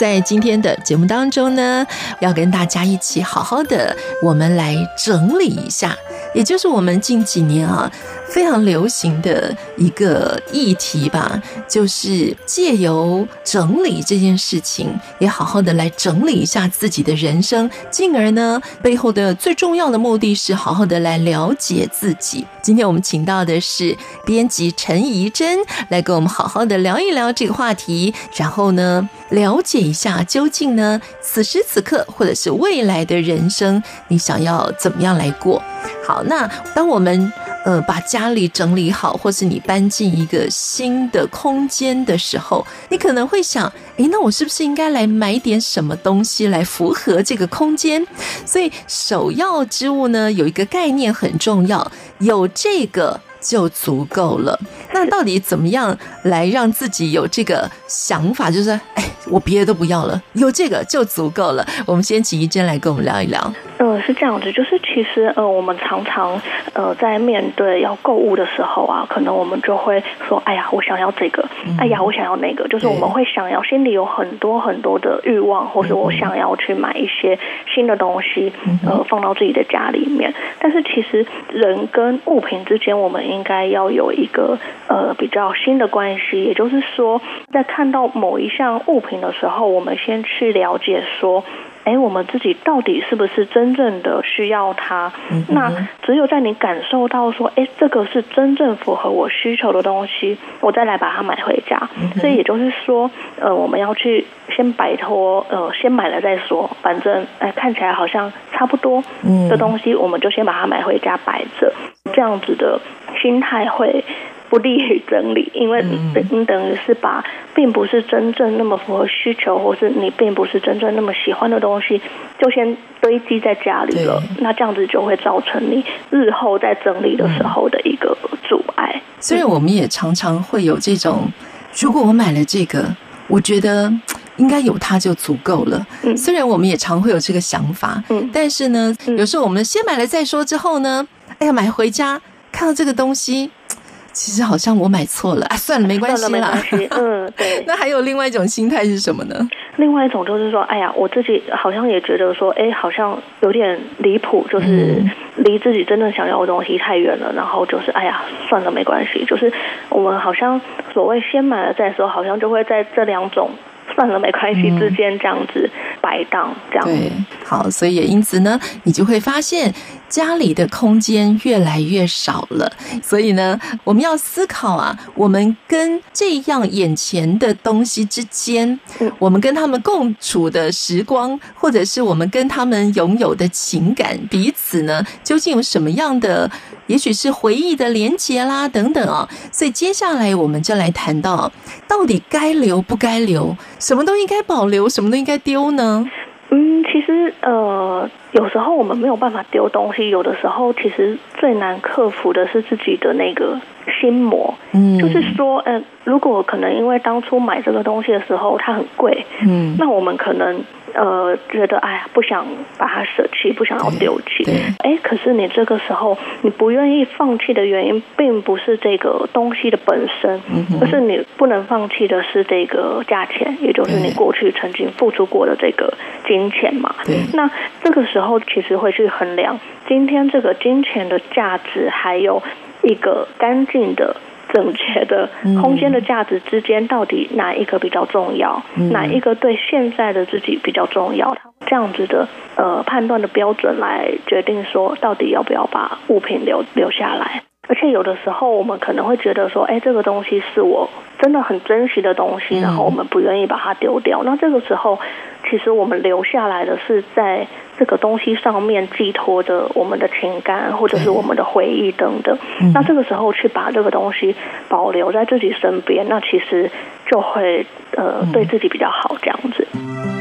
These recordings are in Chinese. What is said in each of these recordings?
在今天的节目当中呢，要跟大家一起好好的，我们来整理一下，也就是我们近几年啊。非常流行的一个议题吧，就是借由整理这件事情，也好好的来整理一下自己的人生，进而呢，背后的最重要的目的是好好的来了解自己。今天我们请到的是编辑陈怡珍，来跟我们好好的聊一聊这个话题，然后呢，了解一下究竟呢，此时此刻或者是未来的人生，你想要怎么样来过？好，那当我们。呃，把家里整理好，或是你搬进一个新的空间的时候，你可能会想，诶，那我是不是应该来买点什么东西来符合这个空间？所以首要之物呢，有一个概念很重要，有这个就足够了。那到底怎么样来让自己有这个想法？就是，哎，我别的都不要了，有这个就足够了。我们先请一真来跟我们聊一聊。是这样子，就是其实呃，我们常常呃在面对要购物的时候啊，可能我们就会说，哎呀，我想要这个，哎呀，我想要那个，就是我们会想要，心里有很多很多的欲望，或是我想要去买一些新的东西，呃，放到自己的家里面。但是其实人跟物品之间，我们应该要有一个呃比较新的关系，也就是说，在看到某一项物品的时候，我们先去了解说。哎，我们自己到底是不是真正的需要它？嗯、那只有在你感受到说，哎，这个是真正符合我需求的东西，我再来把它买回家。嗯、所以也就是说，呃，我们要去先摆脱，呃，先买了再说。反正，哎，看起来好像差不多的东西，我们就先把它买回家摆着。这样子的心态会。不利于整理，因为你等于是把并不是真正那么符合需求，或是你并不是真正那么喜欢的东西，就先堆积在家里了。那这样子就会造成你日后在整理的时候的一个阻碍。虽然我们也常常会有这种，如果我买了这个，我觉得应该有它就足够了。虽然我们也常会有这个想法，但是呢，有时候我们先买了再说，之后呢，哎呀，买回家看到这个东西。其实好像我买错了啊，算了，没关系啦。嗯，对。那还有另外一种心态是什么呢？另外一种就是说，哎呀，我自己好像也觉得说，哎，好像有点离谱，就是离自己真正想要的东西太远了。然后就是，哎呀，算了，没关系。就是我们好像所谓先买了再说，好像就会在这两种。算了，没关系，之间这样子摆荡，这样子。对，好，所以也因此呢，你就会发现家里的空间越来越少了。所以呢，我们要思考啊，我们跟这样眼前的东西之间，我们跟他们共处的时光，或者是我们跟他们拥有的情感，彼此呢，究竟有什么样的？也许是回忆的连结啦，等等啊。所以接下来我们就来谈到，到底该留不该留，什么都应该保留，什么都应该丢呢？嗯，其实呃，有时候我们没有办法丢东西，有的时候其实最难克服的是自己的那个心魔。嗯，就是说，呃，如果可能因为当初买这个东西的时候它很贵，嗯，那我们可能。呃，觉得哎呀，不想把它舍弃，不想要丢弃。哎，可是你这个时候你不愿意放弃的原因，并不是这个东西的本身，嗯、而是你不能放弃的是这个价钱，也就是你过去曾经付出过的这个金钱嘛。那这个时候其实会去衡量今天这个金钱的价值，还有一个干净的。整洁的空间的价值之间，到底哪一个比较重要？嗯、哪一个对现在的自己比较重要？这样子的呃判断的标准来决定说，到底要不要把物品留留下来。而且有的时候我们可能会觉得说，哎，这个东西是我真的很珍惜的东西，然后我们不愿意把它丢掉。那这个时候，其实我们留下来的是在这个东西上面寄托着我们的情感，或者是我们的回忆等等。那这个时候去把这个东西保留在自己身边，那其实就会呃对自己比较好，这样子。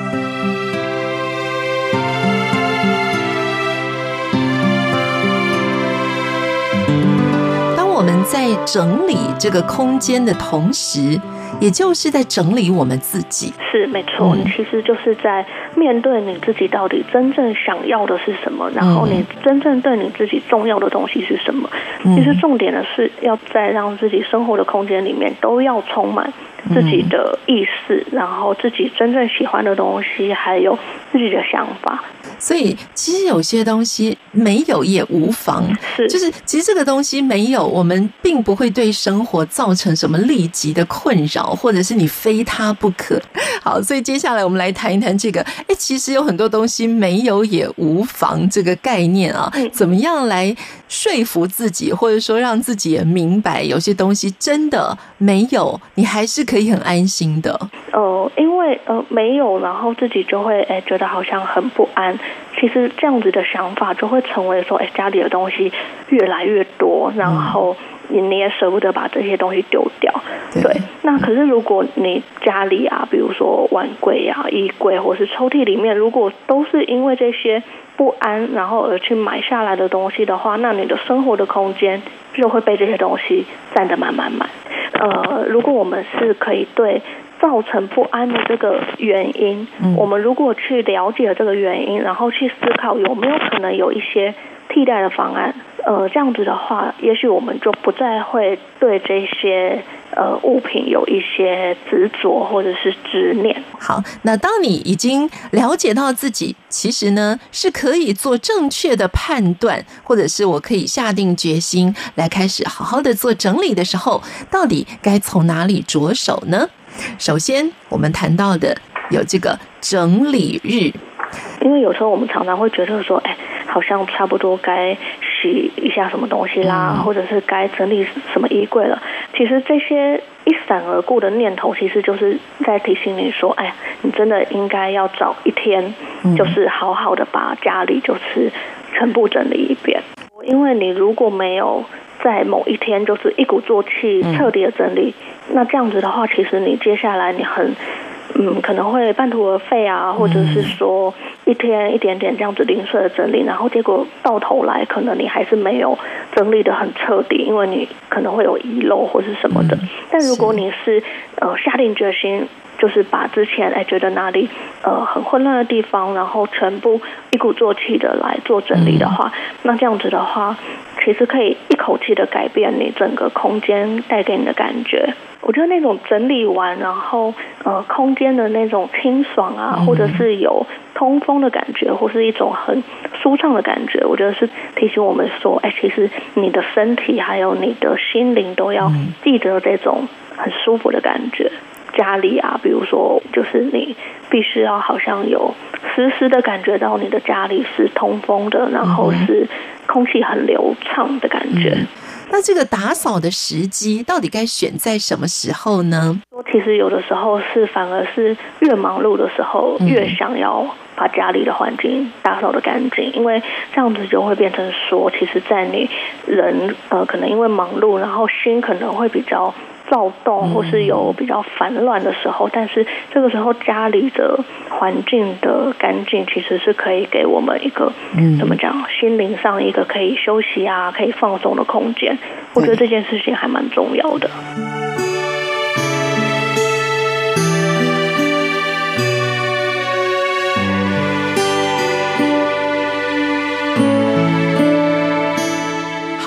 在整理这个空间的同时，也就是在整理我们自己。是没错，你其实就是在面对你自己到底真正想要的是什么，然后你真正对你自己重要的东西是什么。其实重点的是要在让自己生活的空间里面都要充满自己的意识，然后自己真正喜欢的东西，还有自己的想法。所以，其实有些东西没有也无妨，是就是其实这个东西没有，我们并不会对生活造成什么立即的困扰，或者是你非它不可。好，所以接下来我们来谈一谈这个，哎，其实有很多东西没有也无妨这个概念啊，怎么样来说服自己，或者说让自己也明白，有些东西真的没有，你还是可以很安心的。哦，因为呃没有，然后自己就会哎觉得好像很不安。其实这样子的想法就会成为说，哎，家里的东西越来越多，然后你你也舍不得把这些东西丢掉。对，对，那可是如果你家里啊，比如说碗柜啊、衣柜或是抽屉里面，如果都是因为这些不安，然后而去买下来的东西的话，那你的生活的空间就会被这些东西占得满满满。呃，如果我们是可以对。造成不安的这个原因，我们如果去了解这个原因，然后去思考有没有可能有一些替代的方案，呃，这样子的话，也许我们就不再会对这些呃物品有一些执着或者是执念。好，那当你已经了解到自己其实呢是可以做正确的判断，或者是我可以下定决心来开始好好的做整理的时候，到底该从哪里着手呢？首先，我们谈到的有这个整理日，因为有时候我们常常会觉得说，哎，好像差不多该洗一下什么东西啦，嗯、或者是该整理什么衣柜了。其实这些一闪而过的念头，其实就是在提醒你说，哎，你真的应该要找一天，就是好好的把家里就是全部整理一遍。因为你如果没有在某一天就是一鼓作气彻底的整理。嗯那这样子的话，其实你接下来你很，嗯，可能会半途而废啊，或者是说一天一点点这样子零碎的整理，然后结果到头来可能你还是没有整理的很彻底，因为你可能会有遗漏或是什么的。但如果你是呃下定决心，就是把之前哎觉得哪里呃很混乱的地方，然后全部一鼓作气的来做整理的话，那这样子的话，其实可以一口气的改变你整个空间带给你的感觉。我觉得那种整理完，然后呃，空间的那种清爽啊，或者是有通风的感觉，或是一种很舒畅的感觉，我觉得是提醒我们说，哎，其实你的身体还有你的心灵都要记得这种很舒服的感觉。家里啊，比如说，就是你必须要好像有时时的感觉到你的家里是通风的，然后是空气很流畅的感觉。那这个打扫的时机到底该选在什么时候呢？其实有的时候是反而是越忙碌的时候，越想要把家里的环境打扫的干净，因为这样子就会变成说，其实，在你人呃可能因为忙碌，然后心可能会比较。躁动或是有比较烦乱的时候，但是这个时候家里的环境的干净，其实是可以给我们一个怎么讲，心灵上一个可以休息啊、可以放松的空间。我觉得这件事情还蛮重要的。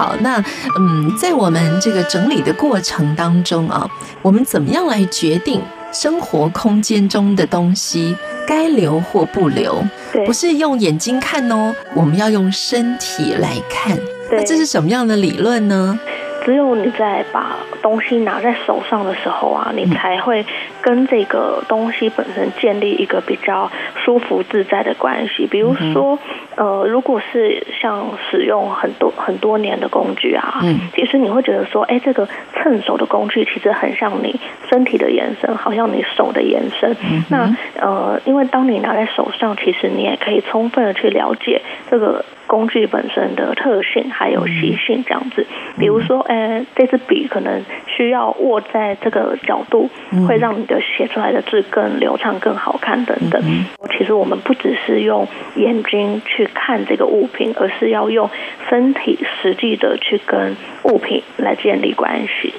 好，那嗯，在我们这个整理的过程当中啊，我们怎么样来决定生活空间中的东西该留或不留？对，不是用眼睛看哦，我们要用身体来看。对，那这是什么样的理论呢？只有你在把东西拿在手上的时候啊，你才会跟这个东西本身建立一个比较舒服自在的关系。比如说，呃，如果是像使用很多很多年的工具啊，嗯其实你会觉得说，哎，这个趁手的工具其实很像你身体的延伸，好像你手的延伸。那呃，因为当你拿在手上，其实你也可以充分的去了解这个。工具本身的特性还有习性这样子，比如说，呃，这支笔可能需要握在这个角度，会让你的写出来的字更流畅、更好看等等。其实我们不只是用眼睛去看这个物品，而是要用身体实际的去跟物品来建立关系。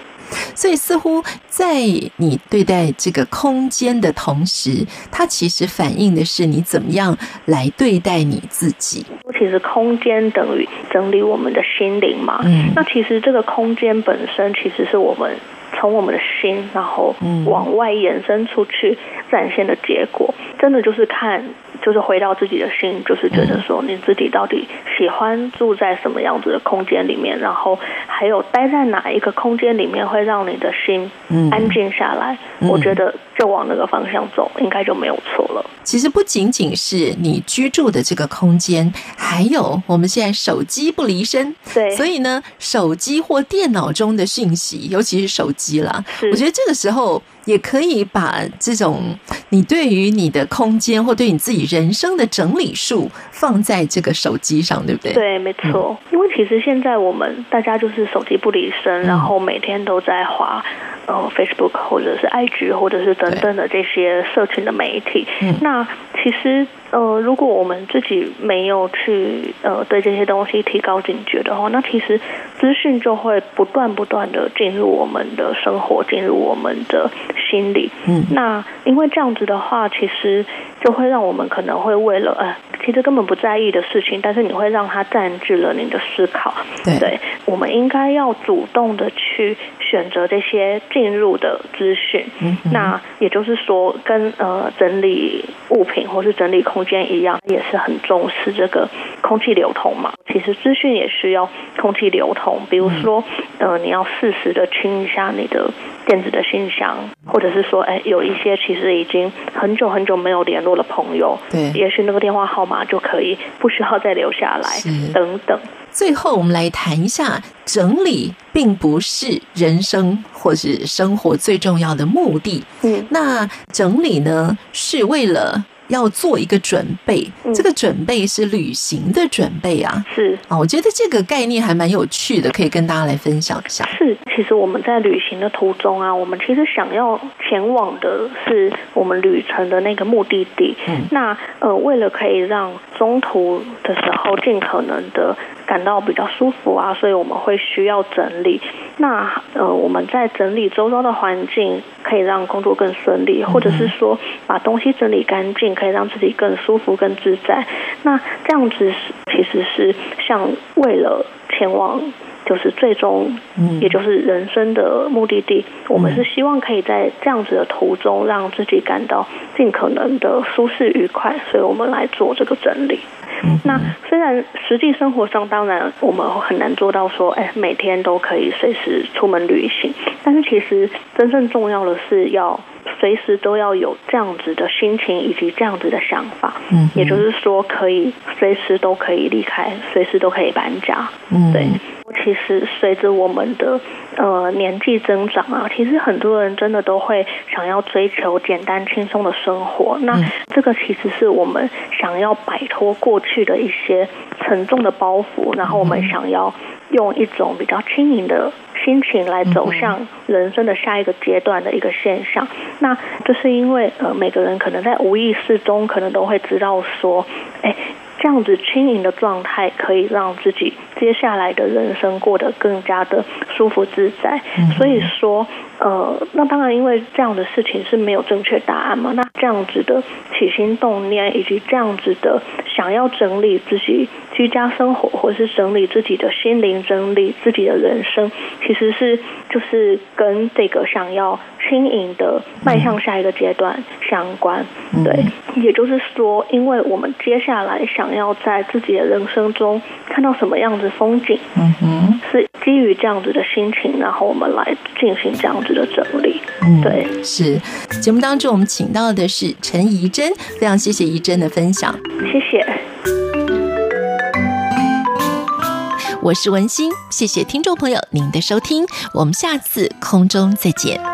所以，似乎在你对待这个空间的同时，它其实反映的是你怎么样来对待你自己。其实，空间等于整理我们的心灵嘛。嗯。那其实这个空间本身，其实是我们从我们的心，然后往外延伸出去展现的结果。真的就是看。就是回到自己的心，就是觉得说你自己到底喜欢住在什么样子的空间里面，然后还有待在哪一个空间里面会让你的心安静下来。我觉得就往那个方向走，应该就没有错了。其实不仅仅是你居住的这个空间，还有我们现在手机不离身。对，所以呢，手机或电脑中的讯息，尤其是手机啦，我觉得这个时候。也可以把这种你对于你的空间或对你自己人生的整理术放在这个手机上，对不对？对，没错。因为其实现在我们大家就是手机不离身，然后每天都在滑呃 Facebook 或者是 IG 或者是等等的这些社群的媒体。那其实。呃，如果我们自己没有去呃对这些东西提高警觉的话，那其实资讯就会不断不断的进入我们的生活，进入我们的心理。嗯，那因为这样子的话，其实就会让我们可能会为了呃，其实根本不在意的事情，但是你会让它占据了你的思考。对，对，我们应该要主动的去选择这些进入的资讯。嗯，那也就是说，跟呃整理物品或是整理空间一样，也是很重视这个空气流通嘛。其实资讯也需要空气流通，比如说，呃，你要适时的清一下你的电子的信箱，或者是说，哎，有一些其实已经很久很久没有联络的朋友，对，也是那个电话号码就可以不需要再留下来，等等。最后，我们来谈一下，整理并不是人生或是生活最重要的目的。嗯，那整理呢，是为了。要做一个准备，这个准备是旅行的准备啊。是啊，我觉得这个概念还蛮有趣的，可以跟大家来分享一下。是，其实我们在旅行的途中啊，我们其实想要前往的是我们旅程的那个目的地。嗯，那呃，为了可以让中途的时候尽可能的感到比较舒服啊，所以我们会需要整理。那呃，我们在整理周遭的环境，可以让工作更顺利，或者是说把东西整理干净，可以让自己更舒服、更自在。那这样子其实是像为了前往，就是最终，也就是人生的目的地。我们是希望可以在这样子的途中，让自己感到尽可能的舒适愉快，所以我们来做这个整理。那虽然实际生活上，当然我们很难做到说，哎，每天都可以随时出门旅行。但是其实真正重要的是要随时都要有这样子的心情以及这样子的想法。嗯，也就是说，可以随时都可以离开，随时都可以搬家。嗯，对。其实随着我们的呃年纪增长啊，其实很多人真的都会想要追求简单轻松的生活。那这个其实是我们想要摆脱过去的一些沉重的包袱，然后我们想要用一种比较轻盈的心情来走向人生的下一个阶段的一个现象。那就是因为呃每个人可能在无意识中可能都会知道说，哎。这样子轻盈的状态可以让自己接下来的人生过得更加的舒服自在。所以说，呃，那当然，因为这样的事情是没有正确答案嘛。那这样子的起心动念以及这样子的想想要整理自己居家生活，或是整理自己的心灵，整理自己的人生，其实是就是跟这个想要轻盈的迈向下一个阶段相关。对，也就是说，因为我们接下来想要在自己的人生中看到什么样子风景，嗯哼，是基于这样子的心情，然后我们来进行这样子的整理。对，是节目当中我们请到的是陈怡珍，非常谢谢怡珍的分享，谢谢。我是文心，谢谢听众朋友您的收听，我们下次空中再见。